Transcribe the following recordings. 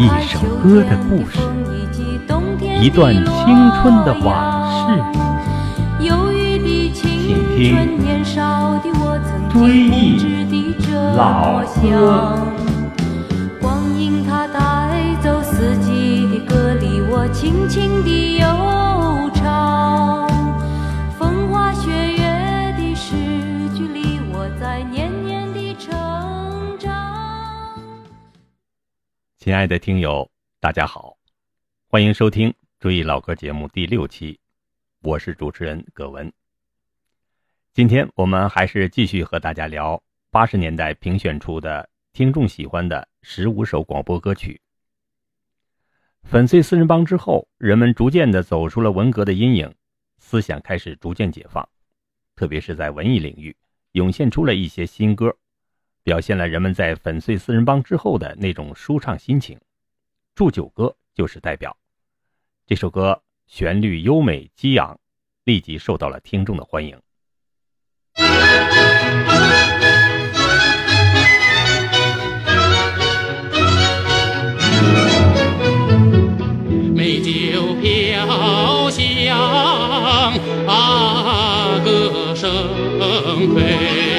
一首歌的故事，一段青春的往事，请听《追忆老歌》。光阴它带走四季的歌，里我轻轻地悠唱。亲爱的听友，大家好，欢迎收听《追忆老歌》节目第六期，我是主持人葛文。今天我们还是继续和大家聊八十年代评选出的听众喜欢的十五首广播歌曲。粉碎四人帮之后，人们逐渐的走出了文革的阴影，思想开始逐渐解放，特别是在文艺领域，涌现出了一些新歌，表现了人们在粉碎四人帮之后的那种舒畅心情。祝酒歌就是代表，这首歌旋律优美激昂，立即受到了听众的欢迎。美酒飘香啊，歌声飞。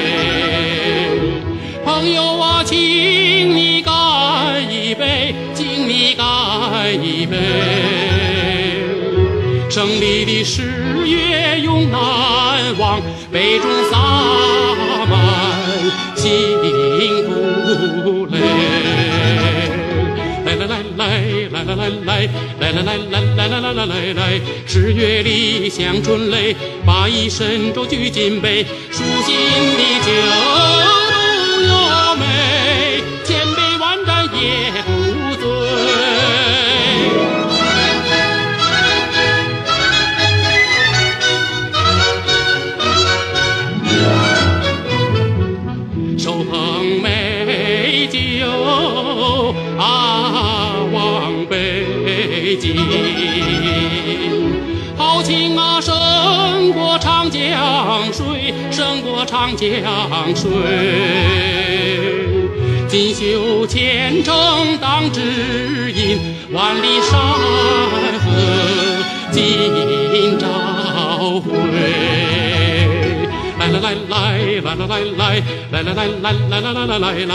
胜利的十月永难忘，杯中洒满幸福泪。来来来来来来来来来来来来来来来来来来，十月里像春雷，把一身舟举金杯，舒心的酒长江水。锦绣前程当指引，万里山河今朝回。来来来来来来来来来来来来来来来来来，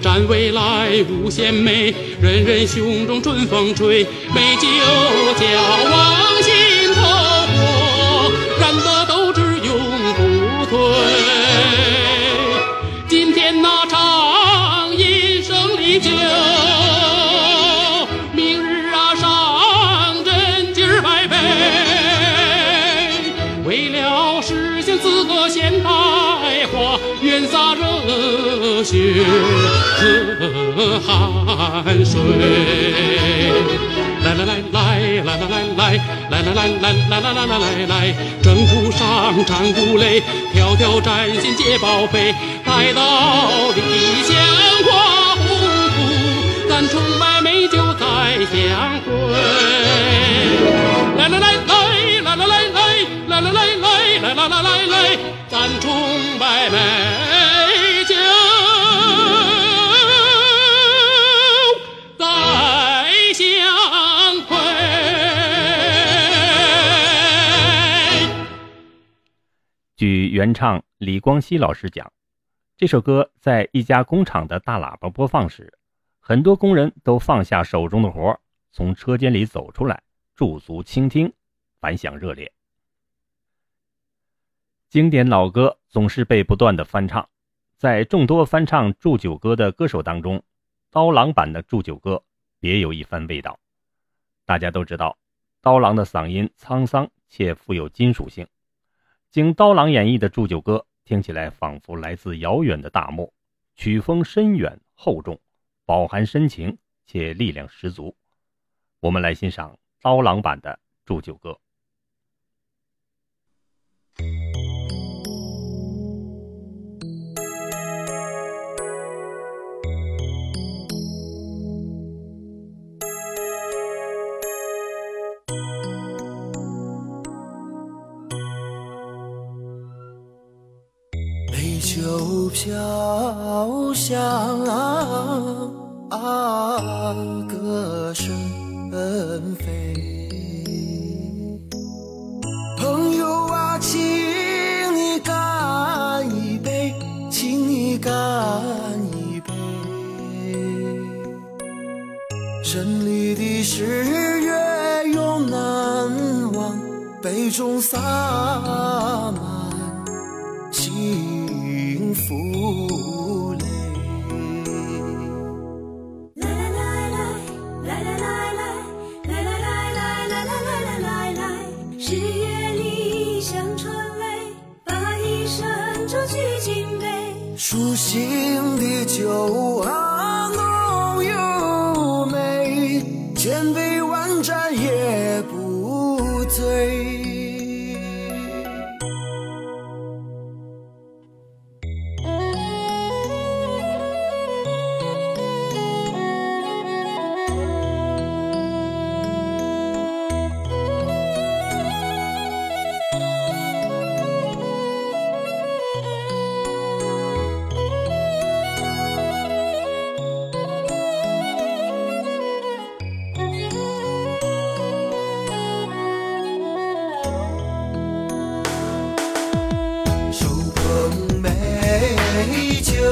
展未来无限美，人人胸中春风吹，美酒浇往心血和汗水。来来来来来来来来来来来来来来来来来来，征途上战鼓擂，条条战线皆报废，待到理想化鸿福，咱崇拜美酒再相会。原唱李光羲老师讲，这首歌在一家工厂的大喇叭播放时，很多工人都放下手中的活，从车间里走出来驻足倾听，反响热烈。经典老歌总是被不断的翻唱，在众多翻唱祝酒歌的歌手当中，刀郎版的祝酒歌别有一番味道。大家都知道，刀郎的嗓音沧桑且富有金属性。经刀郎演绎的祝酒歌，听起来仿佛来自遥远的大漠，曲风深远厚重，饱含深情且力量十足。我们来欣赏刀郎版的祝酒歌。酒飘香啊，歌声飞。朋友啊，请你干一杯，请你干一杯。胜利的十月永难忘，杯中洒福。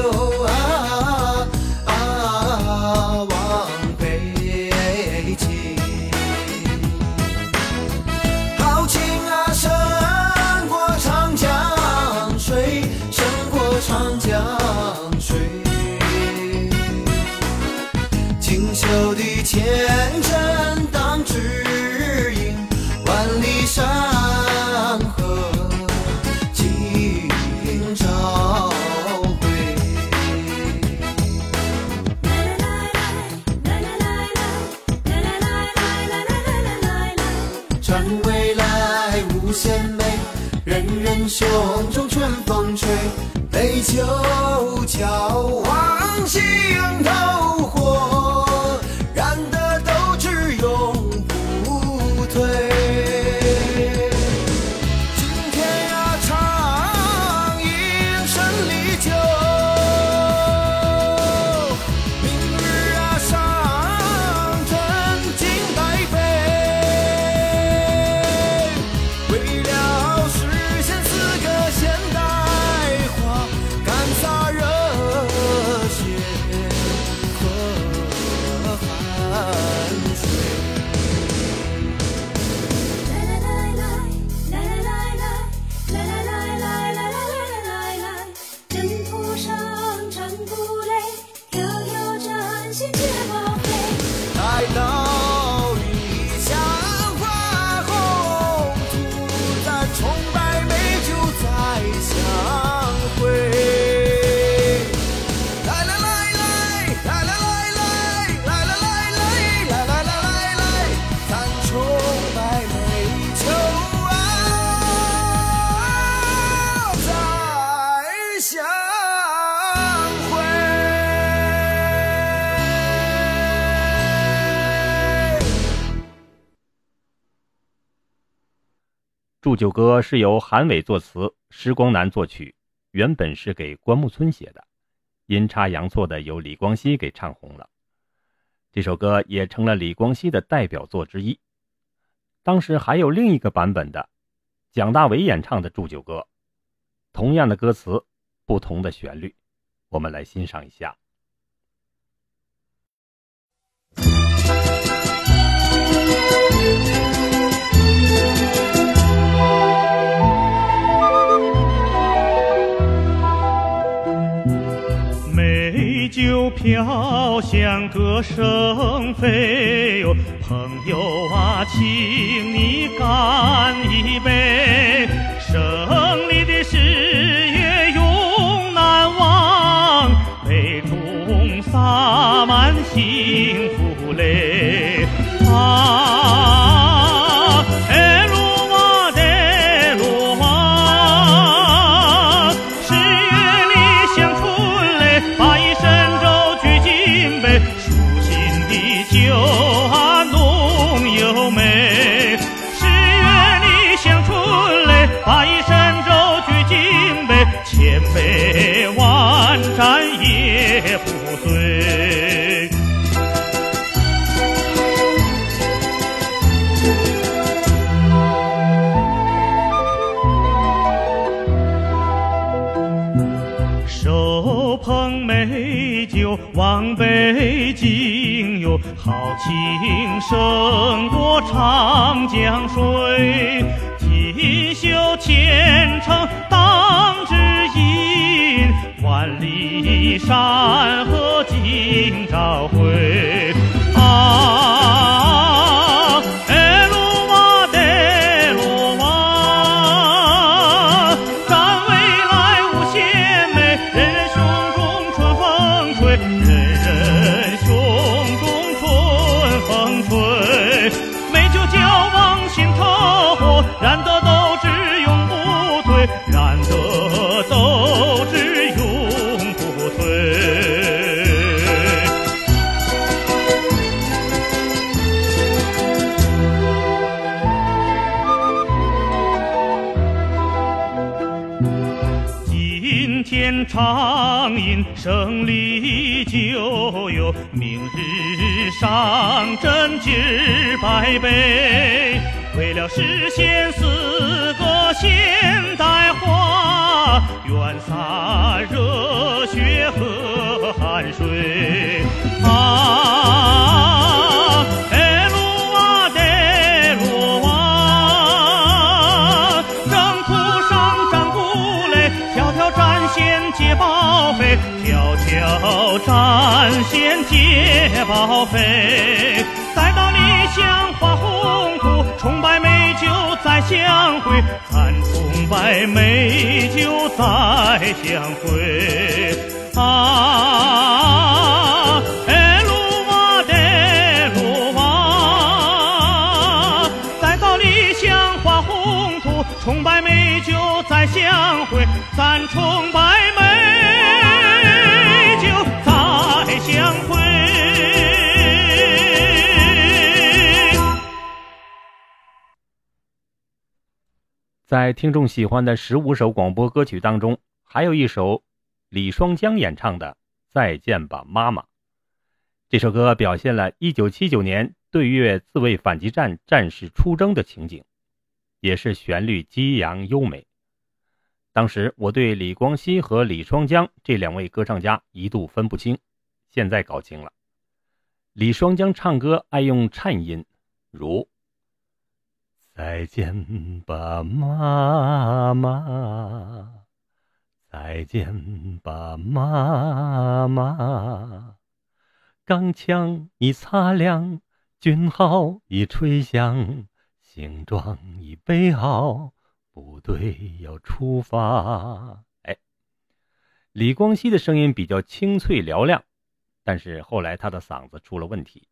Oh. 祝酒歌是由韩伟作词，施光南作曲，原本是给关牧村写的，阴差阳错的由李光羲给唱红了。这首歌也成了李光羲的代表作之一。当时还有另一个版本的，蒋大为演唱的祝酒歌，同样的歌词，不同的旋律，我们来欣赏一下。美酒飘香，歌声飞哟，朋友啊，请你干一杯，胜利的事业永难忘，杯中洒满喜美酒往北京哟，豪情胜过长江水，锦绣前程当指引，万里山河今朝辉。畅饮胜利酒哟，明日上阵今儿百倍。为了实现四个现代化，愿洒热血和汗水。啊，线皆报废。再到理想画宏图，崇拜美酒再相会，咱崇拜美酒再相会。啊，哎鲁哇得鲁哇，再到理想画宏图，崇拜美酒再相会，咱崇拜在听众喜欢的十五首广播歌曲当中，还有一首李双江演唱的《再见吧，妈妈》。这首歌表现了1979年对越自卫反击战战士出征的情景，也是旋律激扬优美。当时我对李光羲和李双江这两位歌唱家一度分不清，现在搞清了。李双江唱歌爱用颤音，如再见吧，妈妈！再见吧，妈妈！钢枪已擦亮，军号已吹响，行装已备好，部队要出发。哎，李光羲的声音比较清脆嘹亮，但是后来他的嗓子出了问题，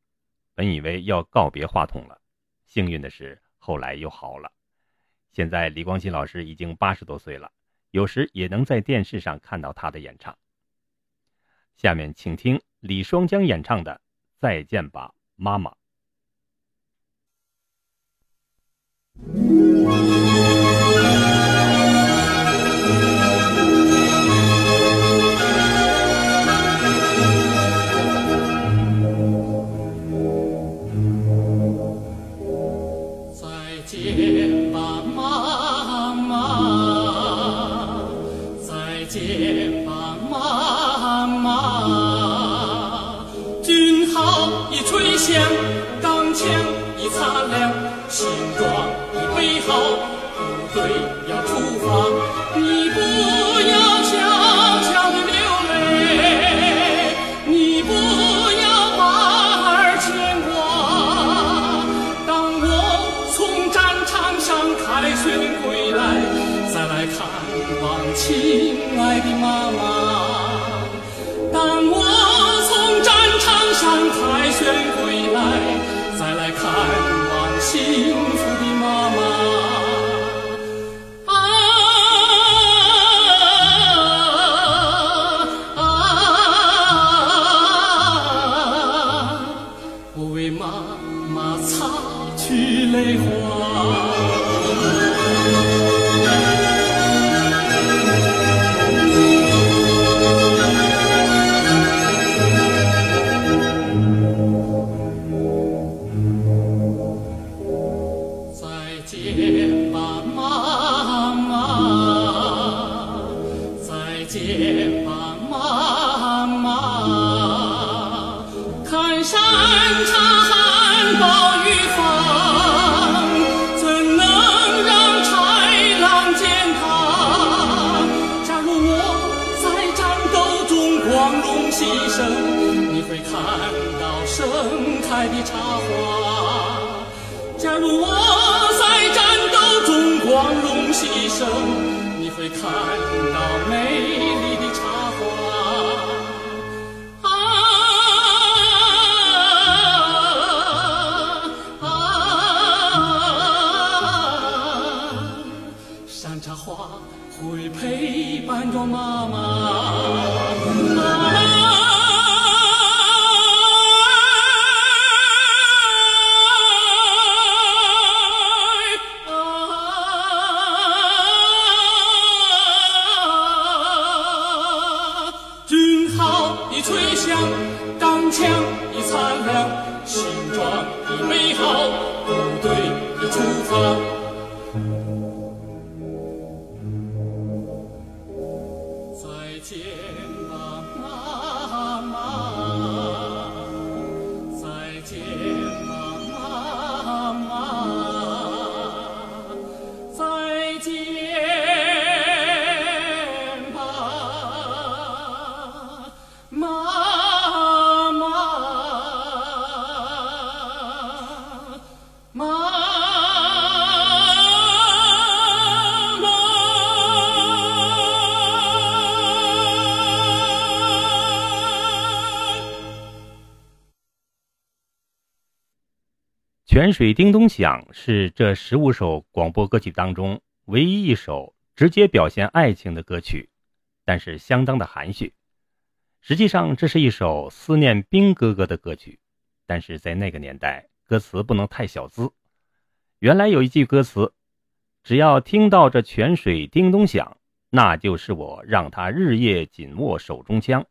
本以为要告别话筒了，幸运的是。后来又好了，现在李光羲老师已经八十多岁了，有时也能在电视上看到他的演唱。下面请听李双江演唱的《再见吧，妈妈》。好，部队要出发。你不去泪花。泉水叮咚响是这十五首广播歌曲当中唯一一首直接表现爱情的歌曲，但是相当的含蓄。实际上，这是一首思念兵哥哥的歌曲，但是在那个年代，歌词不能太小资。原来有一句歌词：“只要听到这泉水叮咚响，那就是我让他日夜紧握手中枪。”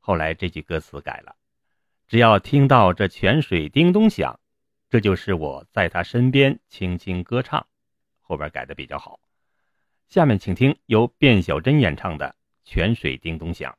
后来这句歌词改了：“只要听到这泉水叮咚响。”这就是我在他身边轻轻歌唱，后边改的比较好。下面请听由卞小珍演唱的《泉水叮咚响》。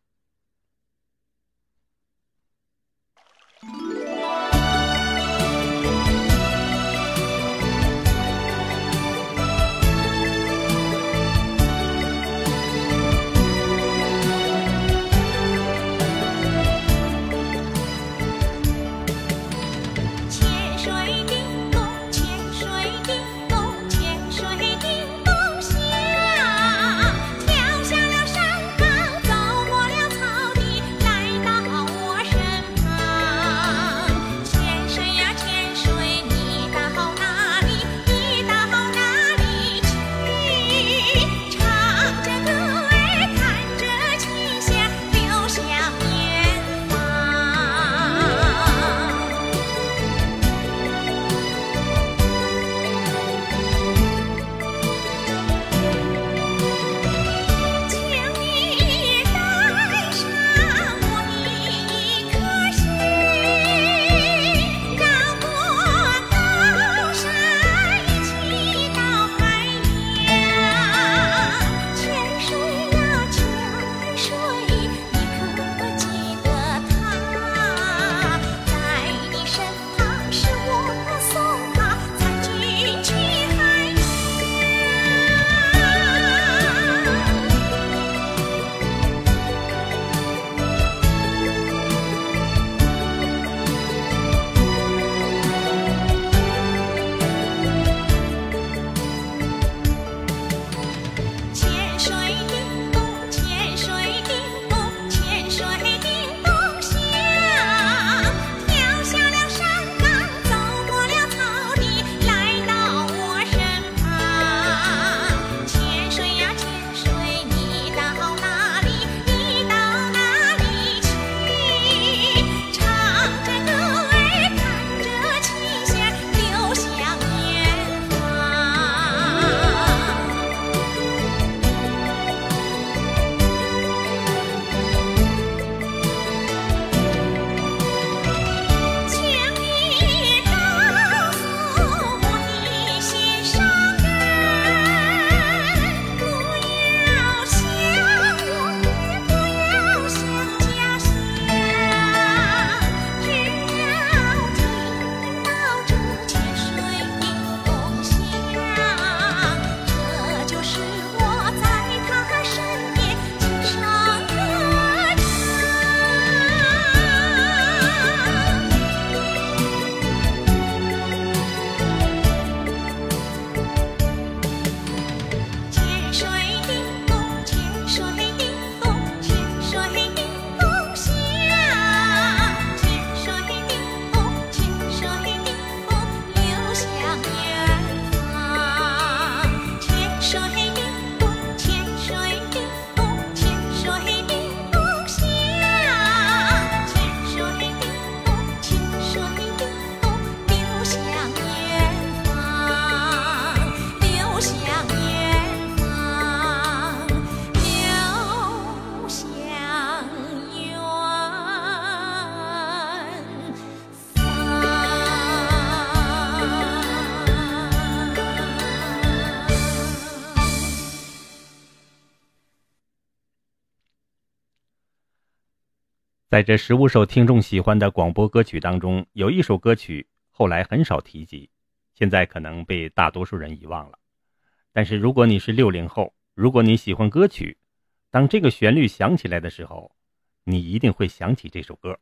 在这十五首听众喜欢的广播歌曲当中，有一首歌曲后来很少提及，现在可能被大多数人遗忘了。但是如果你是六零后，如果你喜欢歌曲，当这个旋律响起来的时候，你一定会想起这首歌。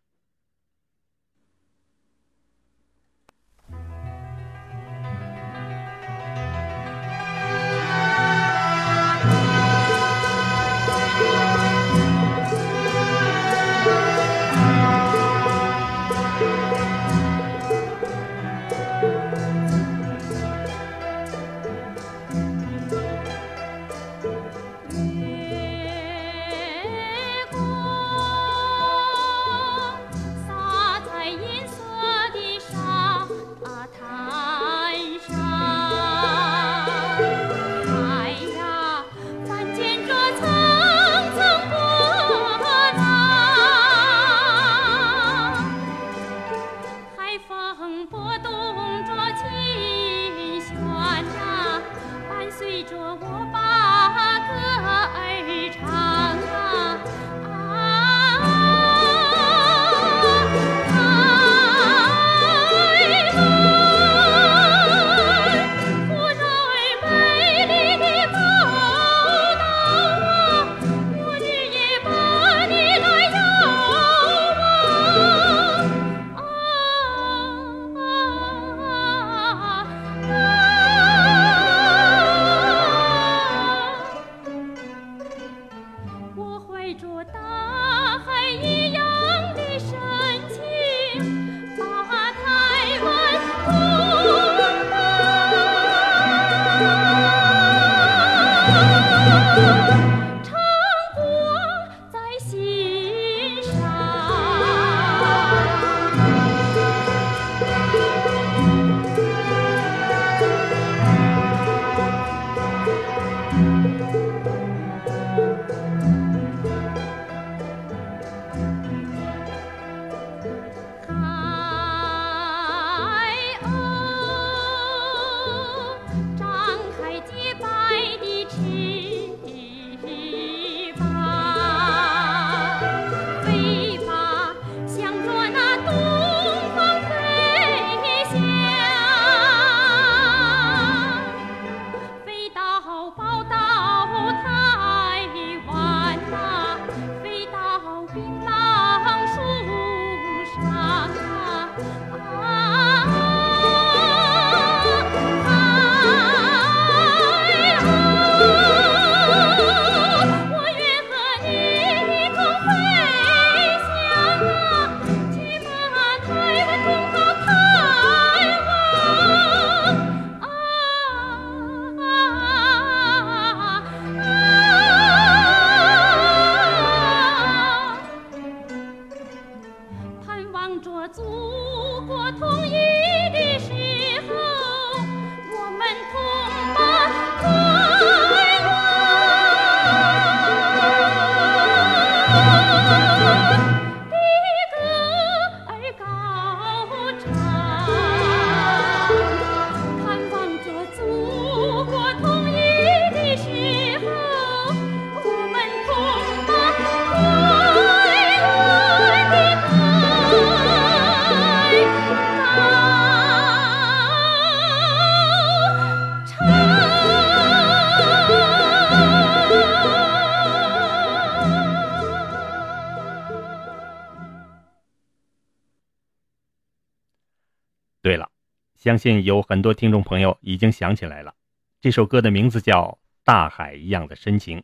相信有很多听众朋友已经想起来了，这首歌的名字叫《大海一样的深情》，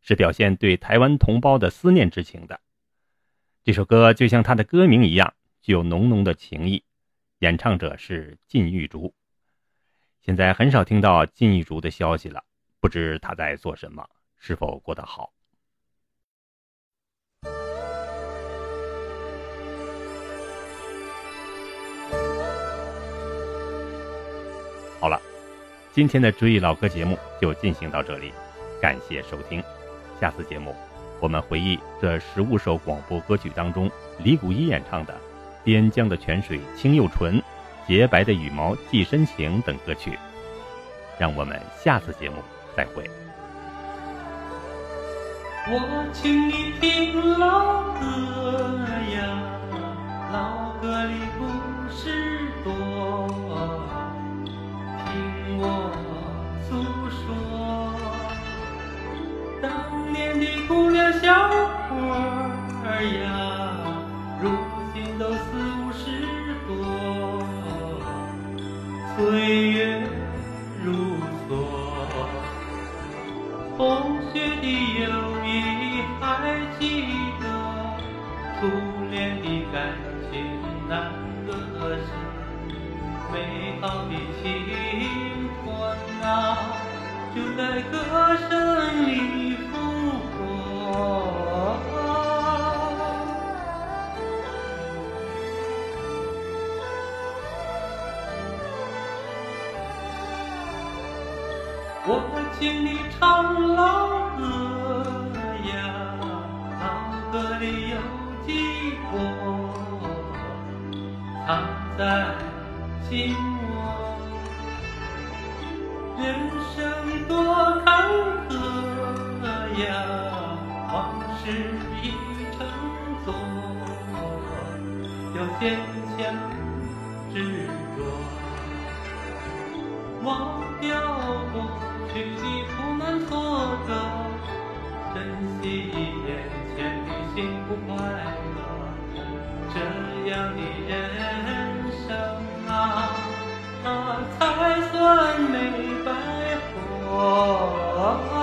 是表现对台湾同胞的思念之情的。这首歌就像它的歌名一样，具有浓浓的情意。演唱者是靳玉竹。现在很少听到靳玉竹的消息了，不知他在做什么，是否过得好。好了，今天的追忆老歌节目就进行到这里，感谢收听。下次节目，我们回忆这十五首广播歌曲当中李谷一演唱的《边疆的泉水清又纯》《洁白的羽毛寄深情》等歌曲。让我们下次节目再会。我请你听老歌呀，老歌里故事多，我诉说。当年的姑娘小伙儿呀，如今都四五十多，岁月如梭。同学的友谊还记得，初恋的感情难割舍，美好的青春啊，就在歌声里复活。我请你唱老歌呀，老歌里有几过，藏在心呀，往事已成昨，要坚强执着。忘掉过去的苦难挫折，珍惜眼前的幸福快乐，这样的人生啊，啊才算没白活。